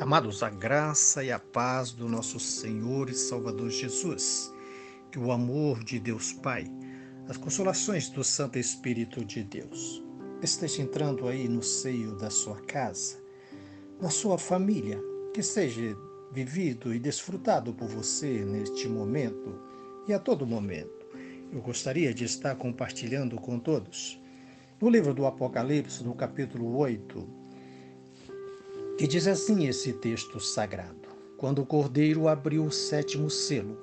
Amados, a graça e a paz do nosso Senhor e Salvador Jesus, que o amor de Deus Pai, as consolações do Santo Espírito de Deus, esteja entrando aí no seio da sua casa, na sua família, que seja vivido e desfrutado por você neste momento e a todo momento. Eu gostaria de estar compartilhando com todos. No livro do Apocalipse, no capítulo 8, que diz assim esse texto sagrado: Quando o cordeiro abriu o sétimo selo,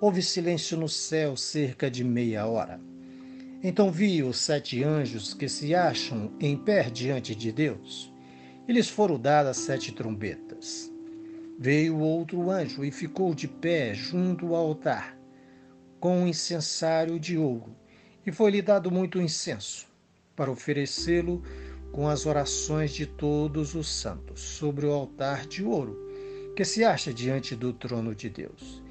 houve silêncio no céu cerca de meia hora. Então vi os sete anjos que se acham em pé diante de Deus. E lhes foram dadas sete trombetas. Veio outro anjo e ficou de pé junto ao altar, com um incensário de ouro, e foi-lhe dado muito incenso, para oferecê-lo com as orações de todos os santos sobre o altar de ouro que se acha diante do trono de Deus.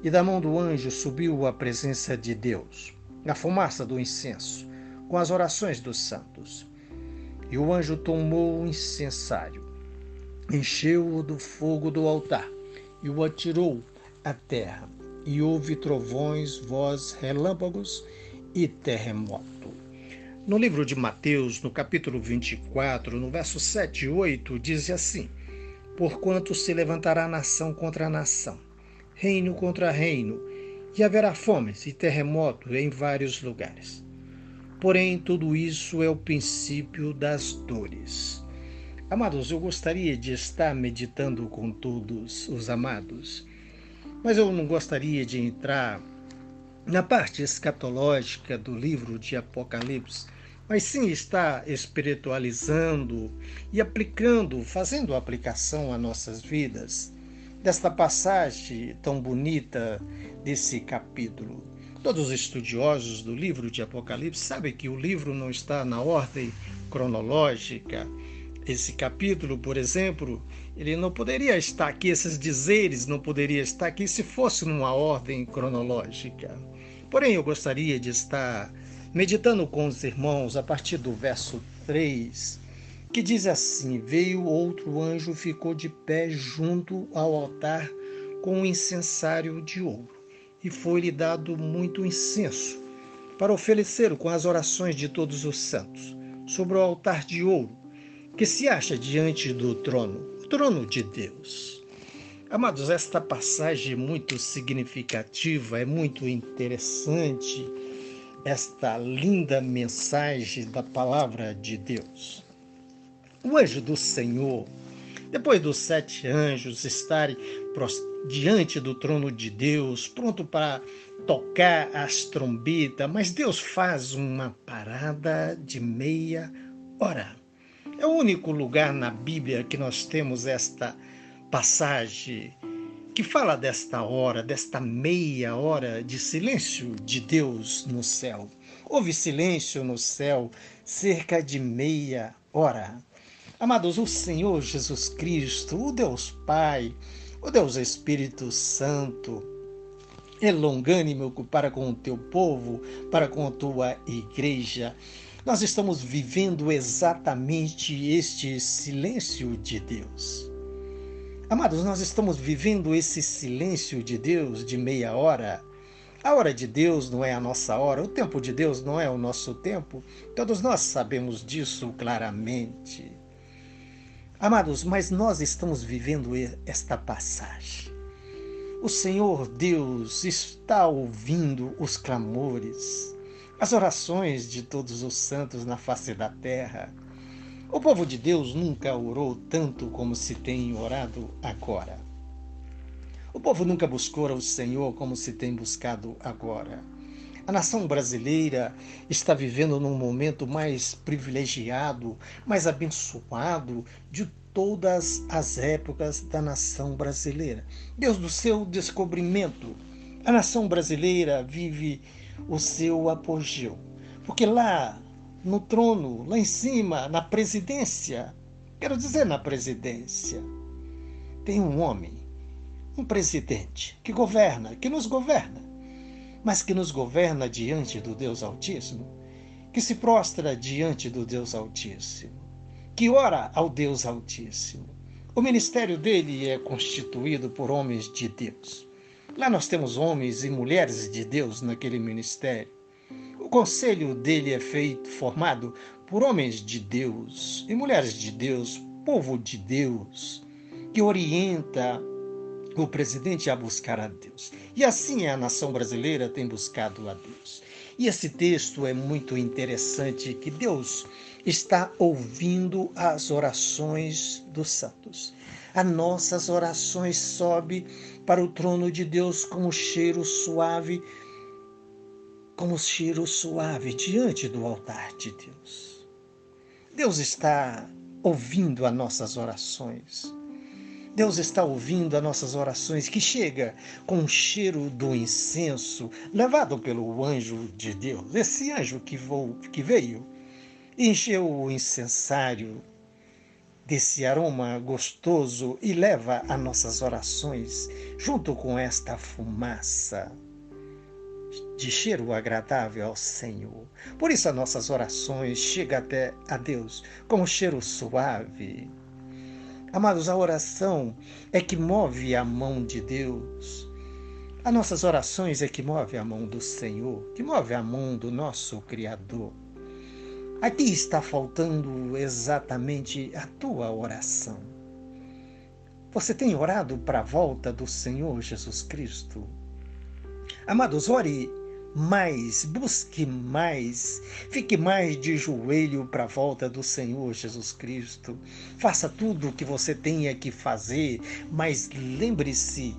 E da mão do anjo subiu a presença de Deus, a fumaça do incenso, com as orações dos santos. E o anjo tomou o incensário, encheu-o do fogo do altar e o atirou à terra. E houve trovões, vozes, relâmpagos e terremoto. No livro de Mateus, no capítulo 24, no verso 7 e 8, diz assim: Porquanto se levantará nação contra nação, reino contra reino, e haverá fomes e terremotos em vários lugares. Porém, tudo isso é o princípio das dores. Amados, eu gostaria de estar meditando com todos os amados, mas eu não gostaria de entrar na parte escatológica do livro de Apocalipse, mas sim está espiritualizando e aplicando, fazendo aplicação a nossas vidas desta passagem tão bonita desse capítulo. Todos os estudiosos do livro de Apocalipse sabem que o livro não está na ordem cronológica. Esse capítulo, por exemplo, ele não poderia estar aqui, esses dizeres não poderia estar aqui se fosse numa ordem cronológica. Porém, eu gostaria de estar meditando com os irmãos a partir do verso 3, que diz assim: Veio outro anjo, ficou de pé junto ao altar com um incensário de ouro, e foi-lhe dado muito incenso para oferecer com as orações de todos os santos sobre o altar de ouro que se acha diante do trono, o trono de Deus. Amados, esta passagem é muito significativa, é muito interessante esta linda mensagem da palavra de Deus. O anjo do Senhor, depois dos sete anjos estarem diante do trono de Deus, pronto para tocar as trombetas, mas Deus faz uma parada de meia hora. É o único lugar na Bíblia que nós temos esta passagem que fala desta hora, desta meia hora de silêncio de Deus no céu. Houve silêncio no céu cerca de meia hora. Amados, o Senhor Jesus Cristo, o Deus Pai, o Deus Espírito Santo, é longânimo para com o teu povo, para com a tua igreja. Nós estamos vivendo exatamente este silêncio de Deus. Amados, nós estamos vivendo esse silêncio de Deus de meia hora. A hora de Deus não é a nossa hora, o tempo de Deus não é o nosso tempo. Todos nós sabemos disso claramente. Amados, mas nós estamos vivendo esta passagem. O Senhor Deus está ouvindo os clamores, as orações de todos os santos na face da terra. O povo de Deus nunca orou tanto como se tem orado agora. O povo nunca buscou o Senhor como se tem buscado agora. A nação brasileira está vivendo num momento mais privilegiado, mais abençoado de todas as épocas da nação brasileira. Desde o seu descobrimento, a nação brasileira vive o seu apogeu. Porque lá no trono, lá em cima, na presidência. Quero dizer, na presidência. Tem um homem, um presidente, que governa, que nos governa, mas que nos governa diante do Deus Altíssimo, que se prostra diante do Deus Altíssimo, que ora ao Deus Altíssimo. O ministério dele é constituído por homens de Deus. Lá nós temos homens e mulheres de Deus naquele ministério. Conselho dele é feito, formado por homens de Deus e mulheres de Deus, povo de Deus, que orienta o presidente a buscar a Deus. E assim a nação brasileira tem buscado a Deus. E esse texto é muito interessante que Deus está ouvindo as orações dos santos. As nossas orações sobe para o trono de Deus como cheiro suave, como cheiro suave diante do altar de Deus. Deus está ouvindo as nossas orações. Deus está ouvindo as nossas orações que chega com o cheiro do incenso levado pelo anjo de Deus. Esse anjo que, que veio encheu o incensário desse aroma gostoso e leva as nossas orações junto com esta fumaça de cheiro agradável ao Senhor. Por isso as nossas orações chegam até a Deus como cheiro suave. Amados, a oração é que move a mão de Deus. As nossas orações é que move a mão do Senhor, que move a mão do nosso Criador. Aqui está faltando exatamente a tua oração. Você tem orado para a volta do Senhor Jesus Cristo? Amados, ore mais, busque mais, fique mais de joelho para a volta do Senhor Jesus Cristo. Faça tudo o que você tenha que fazer, mas lembre-se: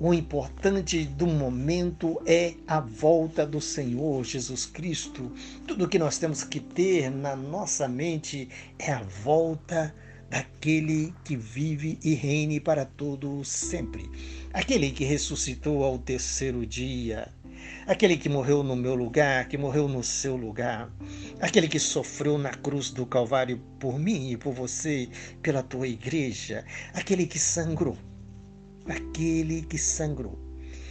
o importante do momento é a volta do Senhor Jesus Cristo. Tudo que nós temos que ter na nossa mente é a volta daquele que vive e reine para todo sempre. Aquele que ressuscitou ao terceiro dia aquele que morreu no meu lugar, que morreu no seu lugar, aquele que sofreu na cruz do Calvário por mim e por você, pela tua igreja, aquele que sangrou, aquele que sangrou.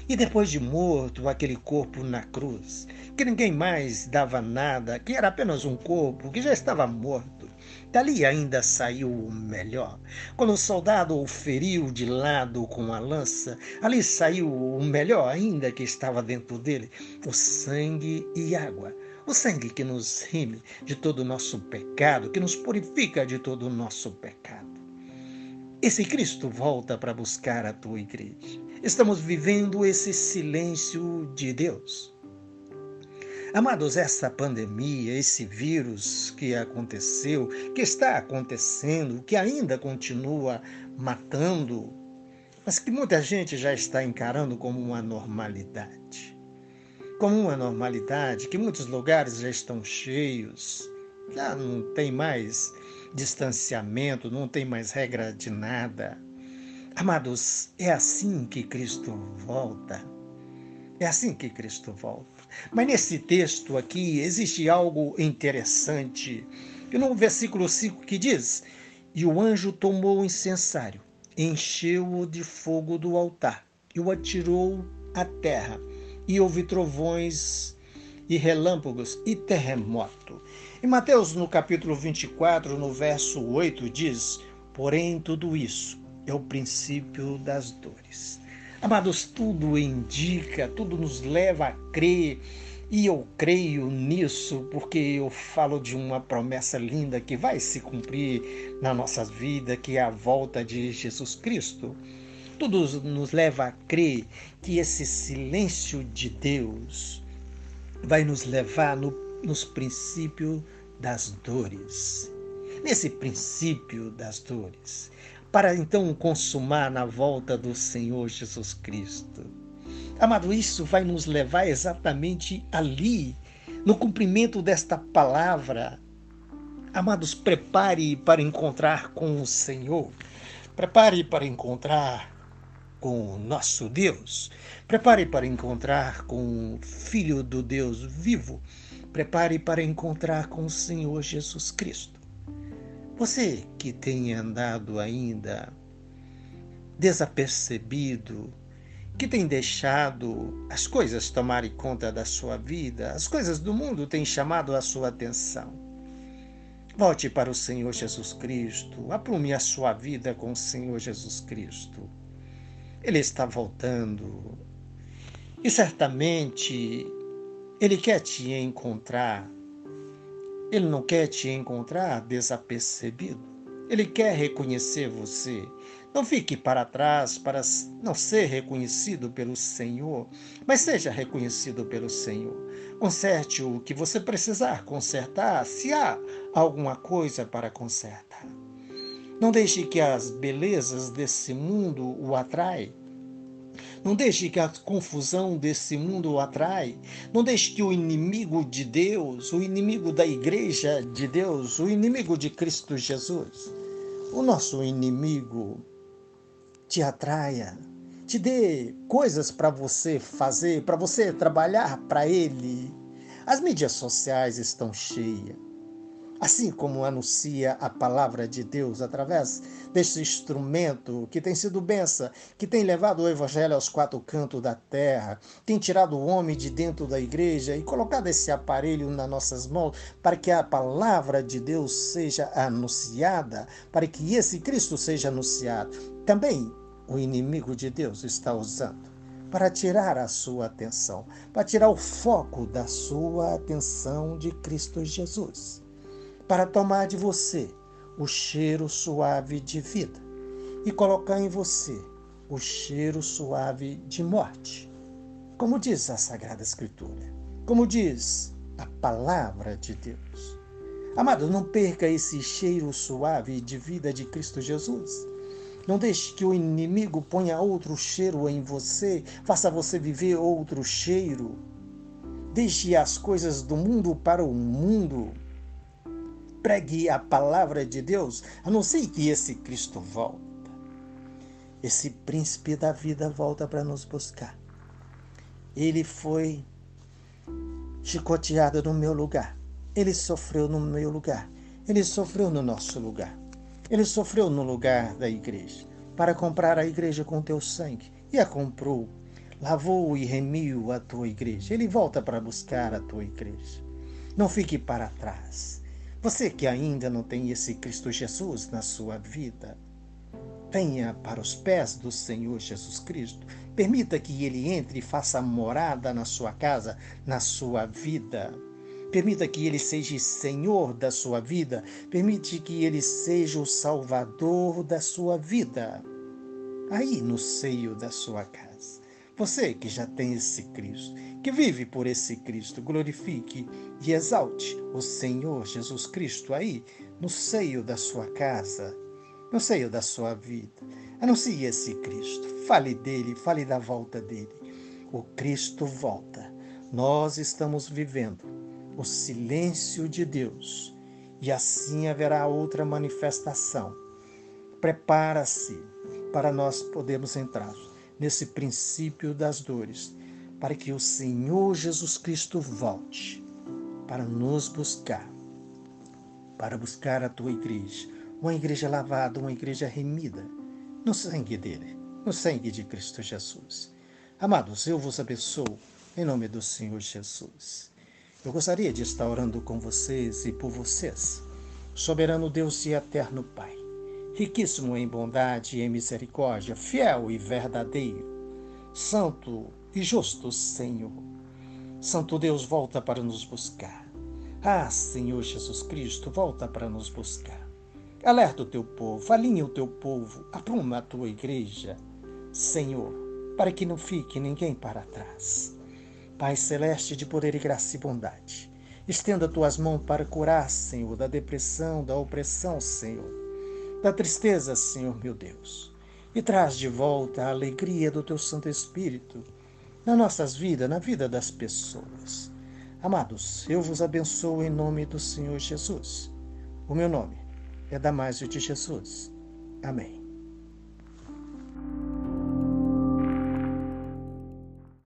E depois de morto, aquele corpo na cruz, que ninguém mais dava nada, que era apenas um corpo que já estava morto. Dali ainda saiu o melhor. Quando o soldado o feriu de lado com a lança, ali saiu o melhor ainda que estava dentro dele: o sangue e água. O sangue que nos rime de todo o nosso pecado, que nos purifica de todo o nosso pecado. Esse Cristo volta para buscar a tua igreja. Estamos vivendo esse silêncio de Deus. Amados, essa pandemia, esse vírus que aconteceu, que está acontecendo, que ainda continua matando, mas que muita gente já está encarando como uma normalidade. Como uma normalidade, que muitos lugares já estão cheios, já não tem mais distanciamento, não tem mais regra de nada. Amados, é assim que Cristo volta. É assim que Cristo volta. Mas nesse texto aqui existe algo interessante. E no versículo 5 que diz: E o anjo tomou o incensário, encheu-o de fogo do altar e o atirou à terra. E houve trovões e relâmpagos e terremoto. Em Mateus, no capítulo 24, no verso 8, diz: Porém, tudo isso é o princípio das dores. Amados, tudo indica, tudo nos leva a crer, e eu creio nisso porque eu falo de uma promessa linda que vai se cumprir na nossa vida, que é a volta de Jesus Cristo. Tudo nos leva a crer que esse silêncio de Deus vai nos levar no, nos princípios das dores. Nesse princípio das dores, para então consumar na volta do Senhor Jesus Cristo. Amado, isso vai nos levar exatamente ali, no cumprimento desta palavra. Amados, prepare para encontrar com o Senhor. Prepare para encontrar com o nosso Deus. Prepare para encontrar com o Filho do Deus vivo. Prepare para encontrar com o Senhor Jesus Cristo. Você que tem andado ainda desapercebido, que tem deixado as coisas tomarem conta da sua vida, as coisas do mundo têm chamado a sua atenção. Volte para o Senhor Jesus Cristo. Aprume a sua vida com o Senhor Jesus Cristo. Ele está voltando. E certamente Ele quer te encontrar. Ele não quer te encontrar desapercebido. Ele quer reconhecer você. Não fique para trás para não ser reconhecido pelo Senhor, mas seja reconhecido pelo Senhor. Conserte o que você precisar consertar, se há alguma coisa para consertar. Não deixe que as belezas desse mundo o atraem. Não deixe que a confusão desse mundo o atrai. Não deixe que o inimigo de Deus, o inimigo da igreja de Deus, o inimigo de Cristo Jesus, o nosso inimigo te atraia, te dê coisas para você fazer, para você trabalhar para ele. As mídias sociais estão cheias. Assim como anuncia a palavra de Deus através deste instrumento que tem sido benção, que tem levado o evangelho aos quatro cantos da terra, tem tirado o homem de dentro da igreja e colocado esse aparelho nas nossas mãos para que a palavra de Deus seja anunciada, para que esse Cristo seja anunciado. Também o inimigo de Deus está usando para tirar a sua atenção, para tirar o foco da sua atenção de Cristo Jesus, para tomar de você o cheiro suave de vida e colocar em você o cheiro suave de morte. Como diz a Sagrada Escritura, como diz a palavra de Deus. Amado, não perca esse cheiro suave de vida de Cristo Jesus. Não deixe que o inimigo ponha outro cheiro em você, faça você viver outro cheiro. Deixe as coisas do mundo para o mundo. Pregue a palavra de Deus, a não ser que esse Cristo volta. Esse príncipe da vida volta para nos buscar. Ele foi chicoteado no meu lugar. Ele sofreu no meu lugar. Ele sofreu no nosso lugar. Ele sofreu no lugar da igreja para comprar a igreja com teu sangue e a comprou. Lavou e remiu a tua igreja. Ele volta para buscar a tua igreja. Não fique para trás. Você que ainda não tem esse Cristo Jesus na sua vida, venha para os pés do Senhor Jesus Cristo. Permita que ele entre e faça morada na sua casa, na sua vida. Permita que Ele seja Senhor da sua vida. Permite que Ele seja o Salvador da sua vida. Aí no seio da sua casa. Você que já tem esse Cristo, que vive por esse Cristo, glorifique e exalte o Senhor Jesus Cristo aí no seio da sua casa, no seio da sua vida. Anuncie esse Cristo. Fale dele, fale da volta dele. O Cristo volta. Nós estamos vivendo o silêncio de Deus, e assim haverá outra manifestação. Prepara-se para nós podermos entrar nesse princípio das dores, para que o Senhor Jesus Cristo volte para nos buscar, para buscar a tua igreja, uma igreja lavada, uma igreja remida no sangue dele, no sangue de Cristo Jesus. Amados, eu vos abençoo em nome do Senhor Jesus. Eu gostaria de estar orando com vocês e por vocês. Soberano Deus e eterno Pai, riquíssimo em bondade e misericórdia, fiel e verdadeiro, santo e justo Senhor. Santo Deus, volta para nos buscar. Ah, Senhor Jesus Cristo, volta para nos buscar. Alerta o teu povo, alinha o teu povo, apruma a tua igreja, Senhor, para que não fique ninguém para trás. Pai celeste de poder e graça e bondade, estenda tuas mãos para curar, Senhor, da depressão, da opressão, Senhor, da tristeza, Senhor meu Deus, e traz de volta a alegria do teu Santo Espírito nas nossas vidas, na vida das pessoas. Amados, eu vos abençoo em nome do Senhor Jesus. O meu nome é Damásio de Jesus. Amém.